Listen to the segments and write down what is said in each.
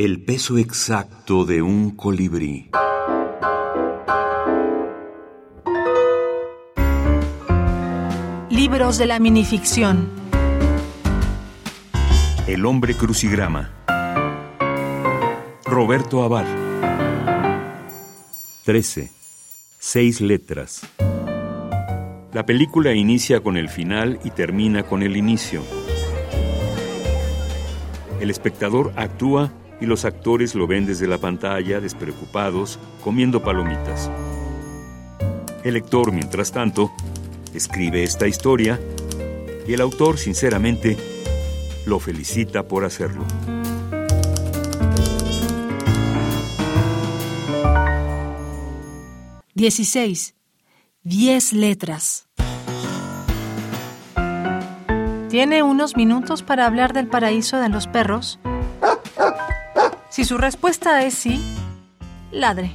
El peso exacto de un colibrí. Libros de la minificción. El hombre crucigrama. Roberto Abar. 13. Seis letras. La película inicia con el final y termina con el inicio. El espectador actúa y los actores lo ven desde la pantalla, despreocupados, comiendo palomitas. El lector, mientras tanto, escribe esta historia y el autor, sinceramente, lo felicita por hacerlo. Dieciséis. Diez letras. ¿Tiene unos minutos para hablar del paraíso de los perros? Si su respuesta es sí, ladre.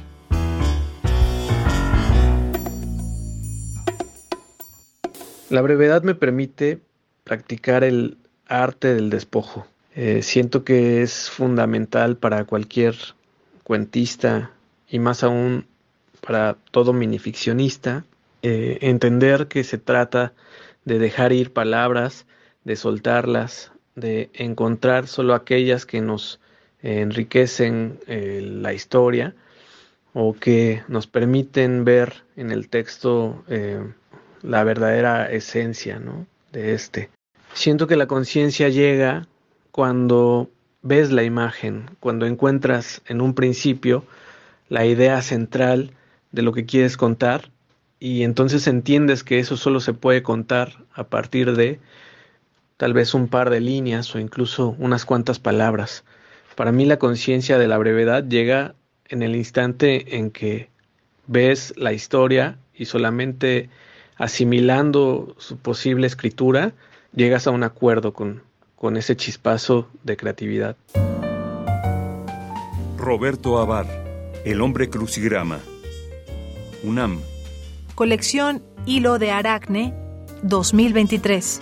La brevedad me permite practicar el arte del despojo. Eh, siento que es fundamental para cualquier cuentista y más aún para todo minificcionista eh, entender que se trata de dejar ir palabras, de soltarlas, de encontrar solo aquellas que nos enriquecen eh, la historia o que nos permiten ver en el texto la verdadera esencia de este. Siento que la conciencia llega cuando ves la imagen, cuando encuentras en un principio la idea central de lo que quieres contar y entonces entiendes que eso solo se puede contar a partir de tal vez un par de líneas o incluso unas cuantas palabras. Para mí la conciencia de la brevedad llega en el instante en que ves la historia y solamente asimilando su posible escritura, llegas a un acuerdo con, con ese chispazo de creatividad. Roberto Abar, El hombre crucigrama. UNAM. Colección Hilo de Aracne 2023.